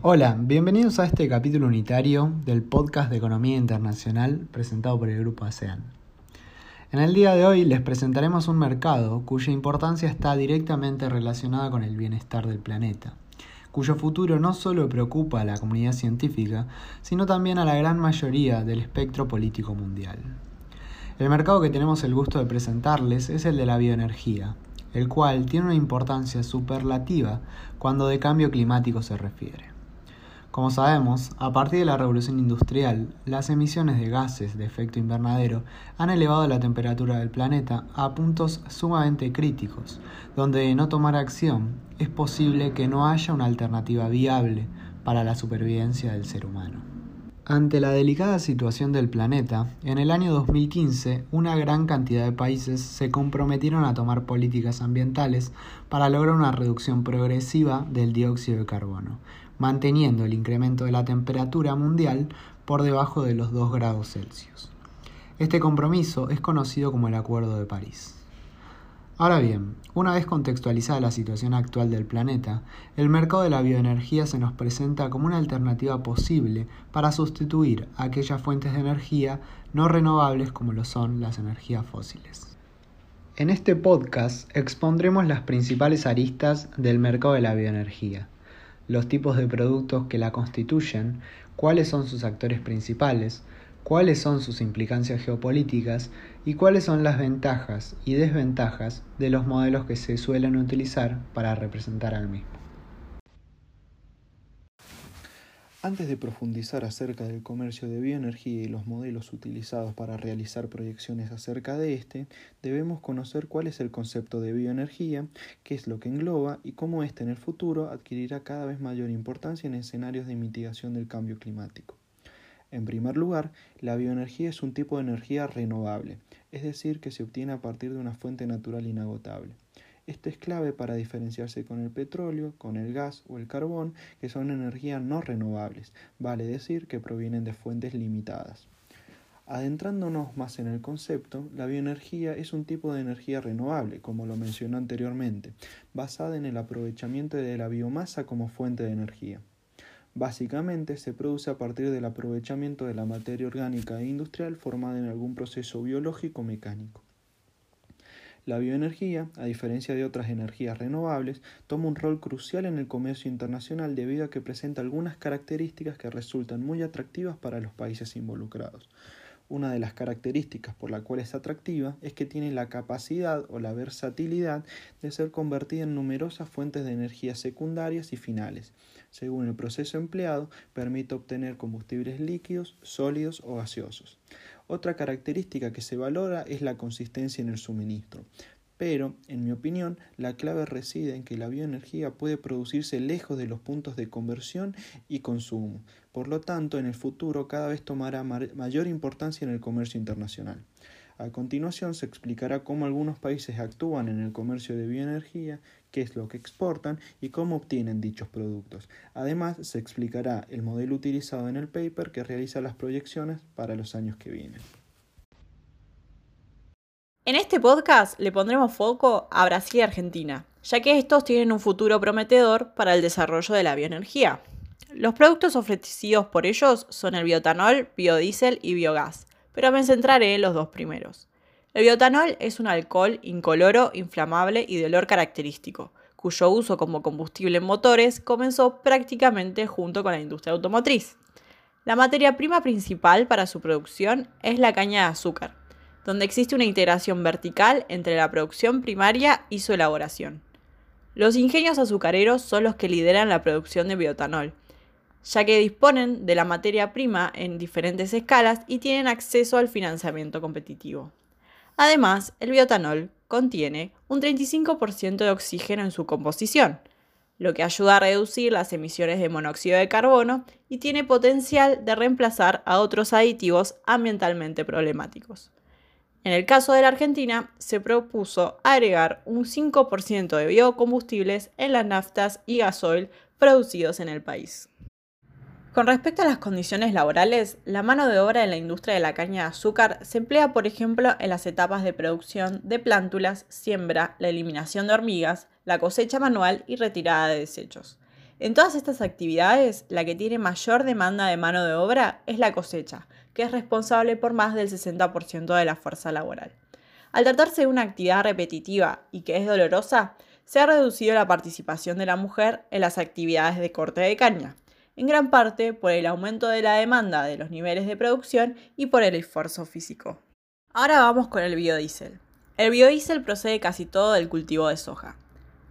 Hola, bienvenidos a este capítulo unitario del podcast de Economía Internacional presentado por el Grupo ASEAN. En el día de hoy les presentaremos un mercado cuya importancia está directamente relacionada con el bienestar del planeta, cuyo futuro no solo preocupa a la comunidad científica, sino también a la gran mayoría del espectro político mundial. El mercado que tenemos el gusto de presentarles es el de la bioenergía, el cual tiene una importancia superlativa cuando de cambio climático se refiere. Como sabemos, a partir de la revolución industrial, las emisiones de gases de efecto invernadero han elevado la temperatura del planeta a puntos sumamente críticos, donde de no tomar acción es posible que no haya una alternativa viable para la supervivencia del ser humano. Ante la delicada situación del planeta, en el año 2015 una gran cantidad de países se comprometieron a tomar políticas ambientales para lograr una reducción progresiva del dióxido de carbono, manteniendo el incremento de la temperatura mundial por debajo de los 2 grados Celsius. Este compromiso es conocido como el Acuerdo de París. Ahora bien, una vez contextualizada la situación actual del planeta, el mercado de la bioenergía se nos presenta como una alternativa posible para sustituir aquellas fuentes de energía no renovables como lo son las energías fósiles. En este podcast expondremos las principales aristas del mercado de la bioenergía los tipos de productos que la constituyen, cuáles son sus actores principales, cuáles son sus implicancias geopolíticas y cuáles son las ventajas y desventajas de los modelos que se suelen utilizar para representar al mismo. Antes de profundizar acerca del comercio de bioenergía y los modelos utilizados para realizar proyecciones acerca de este, debemos conocer cuál es el concepto de bioenergía, qué es lo que engloba y cómo éste en el futuro adquirirá cada vez mayor importancia en escenarios de mitigación del cambio climático. En primer lugar, la bioenergía es un tipo de energía renovable, es decir, que se obtiene a partir de una fuente natural inagotable. Esto es clave para diferenciarse con el petróleo, con el gas o el carbón, que son energías no renovables, vale decir que provienen de fuentes limitadas. Adentrándonos más en el concepto, la bioenergía es un tipo de energía renovable, como lo mencioné anteriormente, basada en el aprovechamiento de la biomasa como fuente de energía. Básicamente se produce a partir del aprovechamiento de la materia orgánica e industrial formada en algún proceso biológico mecánico. La bioenergía, a diferencia de otras energías renovables, toma un rol crucial en el comercio internacional debido a que presenta algunas características que resultan muy atractivas para los países involucrados. Una de las características por la cual es atractiva es que tiene la capacidad o la versatilidad de ser convertida en numerosas fuentes de energía secundarias y finales. Según el proceso empleado, permite obtener combustibles líquidos, sólidos o gaseosos. Otra característica que se valora es la consistencia en el suministro. Pero, en mi opinión, la clave reside en que la bioenergía puede producirse lejos de los puntos de conversión y consumo. Por lo tanto, en el futuro cada vez tomará mayor importancia en el comercio internacional. A continuación se explicará cómo algunos países actúan en el comercio de bioenergía, qué es lo que exportan y cómo obtienen dichos productos. Además, se explicará el modelo utilizado en el paper que realiza las proyecciones para los años que vienen. En este podcast le pondremos foco a Brasil y Argentina, ya que estos tienen un futuro prometedor para el desarrollo de la bioenergía. Los productos ofrecidos por ellos son el biotanol, biodiesel y biogás pero me centraré en los dos primeros. El biotanol es un alcohol incoloro, inflamable y de olor característico, cuyo uso como combustible en motores comenzó prácticamente junto con la industria automotriz. La materia prima principal para su producción es la caña de azúcar, donde existe una integración vertical entre la producción primaria y su elaboración. Los ingenios azucareros son los que lideran la producción de biotanol, ya que disponen de la materia prima en diferentes escalas y tienen acceso al financiamiento competitivo. Además, el biotanol contiene un 35% de oxígeno en su composición, lo que ayuda a reducir las emisiones de monóxido de carbono y tiene potencial de reemplazar a otros aditivos ambientalmente problemáticos. En el caso de la Argentina, se propuso agregar un 5% de biocombustibles en las naftas y gasoil producidos en el país. Con respecto a las condiciones laborales, la mano de obra en la industria de la caña de azúcar se emplea, por ejemplo, en las etapas de producción de plántulas, siembra, la eliminación de hormigas, la cosecha manual y retirada de desechos. En todas estas actividades, la que tiene mayor demanda de mano de obra es la cosecha, que es responsable por más del 60% de la fuerza laboral. Al tratarse de una actividad repetitiva y que es dolorosa, se ha reducido la participación de la mujer en las actividades de corte de caña, en gran parte por el aumento de la demanda de los niveles de producción y por el esfuerzo físico. Ahora vamos con el biodiesel. El biodiesel procede casi todo del cultivo de soja.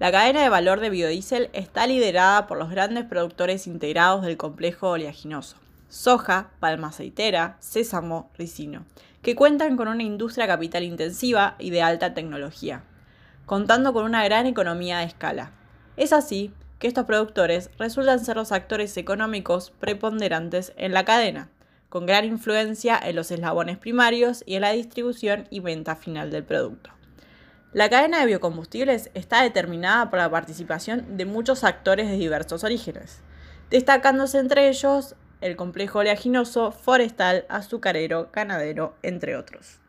La cadena de valor de biodiesel está liderada por los grandes productores integrados del complejo oleaginoso, soja, palma aceitera, sésamo, ricino, que cuentan con una industria capital intensiva y de alta tecnología, contando con una gran economía de escala. Es así que estos productores resultan ser los actores económicos preponderantes en la cadena, con gran influencia en los eslabones primarios y en la distribución y venta final del producto. La cadena de biocombustibles está determinada por la participación de muchos actores de diversos orígenes, destacándose entre ellos el complejo oleaginoso, forestal, azucarero, ganadero, entre otros.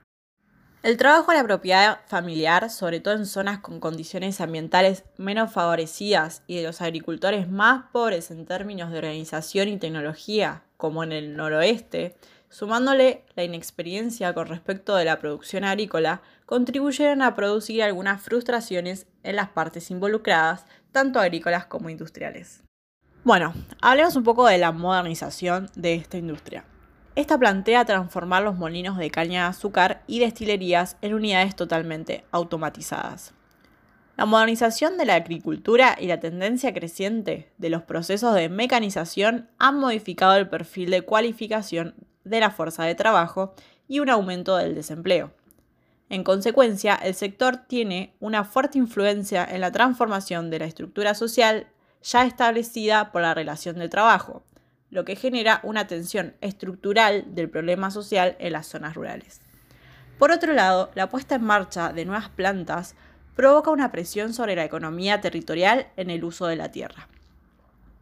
El trabajo en la propiedad familiar, sobre todo en zonas con condiciones ambientales menos favorecidas y de los agricultores más pobres en términos de organización y tecnología, como en el noroeste, sumándole la inexperiencia con respecto de la producción agrícola, contribuyeron a producir algunas frustraciones en las partes involucradas, tanto agrícolas como industriales. Bueno, hablemos un poco de la modernización de esta industria. Esta plantea transformar los molinos de caña de azúcar y destilerías en unidades totalmente automatizadas. La modernización de la agricultura y la tendencia creciente de los procesos de mecanización han modificado el perfil de cualificación de la fuerza de trabajo y un aumento del desempleo. En consecuencia, el sector tiene una fuerte influencia en la transformación de la estructura social ya establecida por la relación de trabajo, lo que genera una tensión estructural del problema social en las zonas rurales. Por otro lado, la puesta en marcha de nuevas plantas provoca una presión sobre la economía territorial en el uso de la tierra.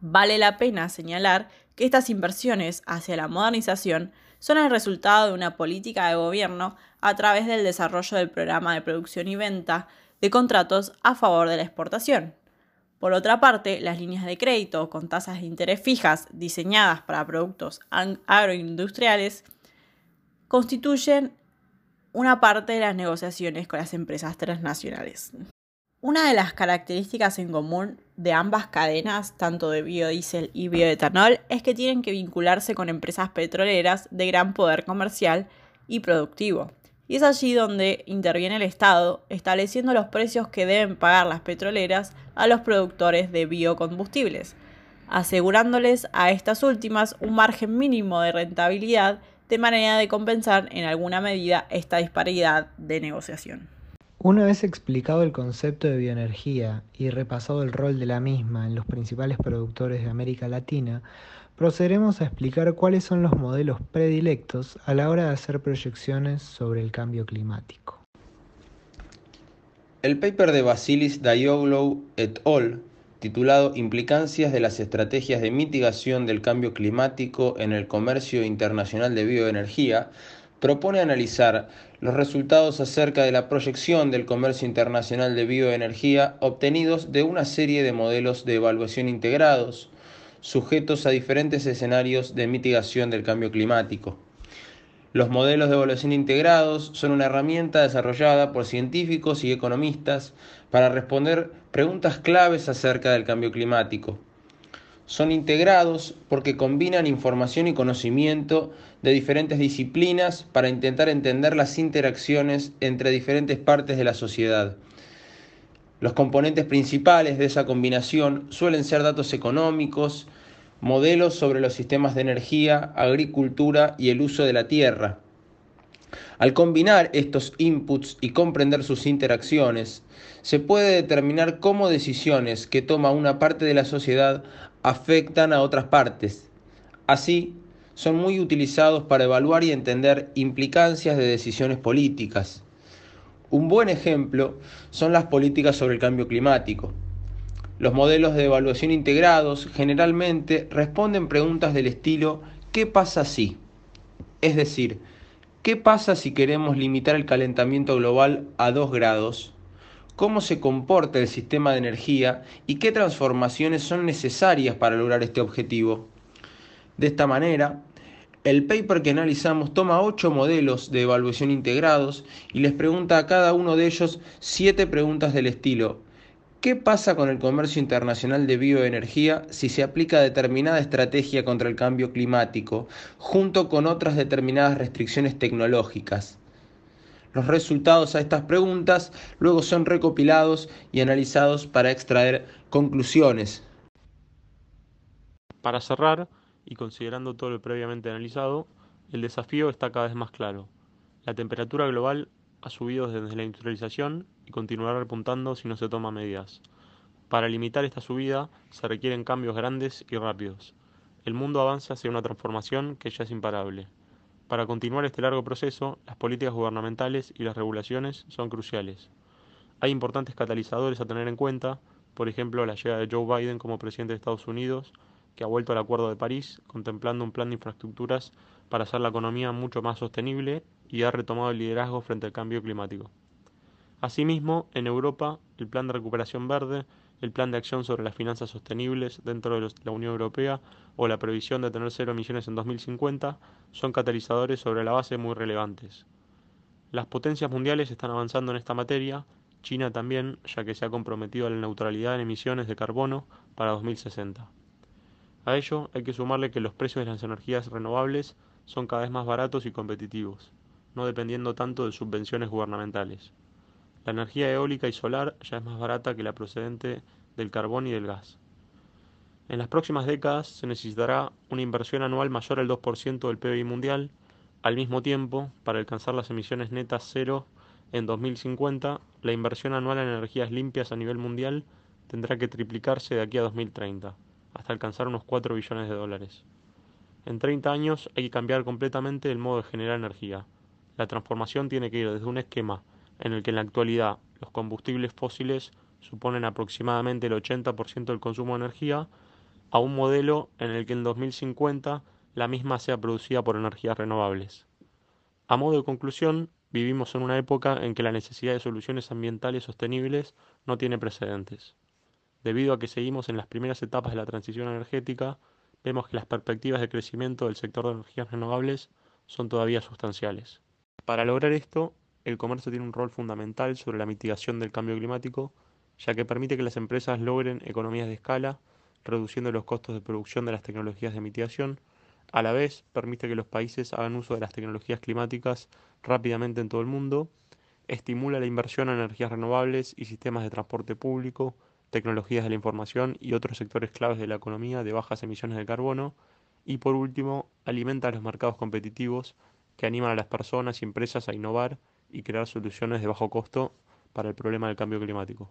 Vale la pena señalar que estas inversiones hacia la modernización son el resultado de una política de gobierno a través del desarrollo del programa de producción y venta de contratos a favor de la exportación, por otra parte, las líneas de crédito con tasas de interés fijas diseñadas para productos agroindustriales constituyen una parte de las negociaciones con las empresas transnacionales. Una de las características en común de ambas cadenas, tanto de biodiesel y bioetanol, es que tienen que vincularse con empresas petroleras de gran poder comercial y productivo. Y es allí donde interviene el Estado, estableciendo los precios que deben pagar las petroleras a los productores de biocombustibles, asegurándoles a estas últimas un margen mínimo de rentabilidad de manera de compensar en alguna medida esta disparidad de negociación. Una vez explicado el concepto de bioenergía y repasado el rol de la misma en los principales productores de América Latina, procederemos a explicar cuáles son los modelos predilectos a la hora de hacer proyecciones sobre el cambio climático. El paper de Basilis Dayoglou et al., titulado Implicancias de las estrategias de mitigación del cambio climático en el comercio internacional de bioenergía, propone analizar los resultados acerca de la proyección del comercio internacional de bioenergía obtenidos de una serie de modelos de evaluación integrados, sujetos a diferentes escenarios de mitigación del cambio climático. Los modelos de evaluación integrados son una herramienta desarrollada por científicos y economistas para responder preguntas claves acerca del cambio climático. Son integrados porque combinan información y conocimiento de diferentes disciplinas para intentar entender las interacciones entre diferentes partes de la sociedad. Los componentes principales de esa combinación suelen ser datos económicos, modelos sobre los sistemas de energía, agricultura y el uso de la tierra. Al combinar estos inputs y comprender sus interacciones, se puede determinar cómo decisiones que toma una parte de la sociedad afectan a otras partes. Así, son muy utilizados para evaluar y entender implicancias de decisiones políticas. Un buen ejemplo son las políticas sobre el cambio climático. Los modelos de evaluación integrados generalmente responden preguntas del estilo ¿qué pasa si? Es decir, ¿qué pasa si queremos limitar el calentamiento global a 2 grados? Cómo se comporta el sistema de energía y qué transformaciones son necesarias para lograr este objetivo. De esta manera, el paper que analizamos toma ocho modelos de evaluación integrados y les pregunta a cada uno de ellos siete preguntas del estilo ¿Qué pasa con el comercio internacional de bioenergía si se aplica determinada estrategia contra el cambio climático, junto con otras determinadas restricciones tecnológicas? Los resultados a estas preguntas luego son recopilados y analizados para extraer conclusiones. Para cerrar, y considerando todo lo previamente analizado, el desafío está cada vez más claro. La temperatura global ha subido desde la industrialización y continuará repuntando si no se toman medidas. Para limitar esta subida se requieren cambios grandes y rápidos. El mundo avanza hacia una transformación que ya es imparable. Para continuar este largo proceso, las políticas gubernamentales y las regulaciones son cruciales. Hay importantes catalizadores a tener en cuenta, por ejemplo la llegada de Joe Biden como presidente de Estados Unidos, que ha vuelto al Acuerdo de París, contemplando un plan de infraestructuras para hacer la economía mucho más sostenible y ha retomado el liderazgo frente al cambio climático. Asimismo, en Europa, el Plan de Recuperación Verde, el Plan de Acción sobre las Finanzas Sostenibles dentro de la Unión Europea o la previsión de tener cero emisiones en 2050 son catalizadores sobre la base muy relevantes. Las potencias mundiales están avanzando en esta materia, China también, ya que se ha comprometido a la neutralidad en emisiones de carbono para 2060. A ello hay que sumarle que los precios de las energías renovables son cada vez más baratos y competitivos, no dependiendo tanto de subvenciones gubernamentales. La energía eólica y solar ya es más barata que la procedente del carbón y del gas. En las próximas décadas se necesitará una inversión anual mayor al 2% del PIB mundial. Al mismo tiempo, para alcanzar las emisiones netas cero en 2050, la inversión anual en energías limpias a nivel mundial tendrá que triplicarse de aquí a 2030 hasta alcanzar unos 4 billones de dólares. En 30 años hay que cambiar completamente el modo de generar energía. La transformación tiene que ir desde un esquema en el que en la actualidad los combustibles fósiles suponen aproximadamente el 80% del consumo de energía, a un modelo en el que en 2050 la misma sea producida por energías renovables. A modo de conclusión, vivimos en una época en que la necesidad de soluciones ambientales sostenibles no tiene precedentes. Debido a que seguimos en las primeras etapas de la transición energética, vemos que las perspectivas de crecimiento del sector de energías renovables son todavía sustanciales. Para lograr esto, el comercio tiene un rol fundamental sobre la mitigación del cambio climático, ya que permite que las empresas logren economías de escala, reduciendo los costos de producción de las tecnologías de mitigación, a la vez permite que los países hagan uso de las tecnologías climáticas rápidamente en todo el mundo, estimula la inversión en energías renovables y sistemas de transporte público, tecnologías de la información y otros sectores claves de la economía de bajas emisiones de carbono, y por último, alimenta los mercados competitivos que animan a las personas y empresas a innovar y crear soluciones de bajo costo para el problema del cambio climático.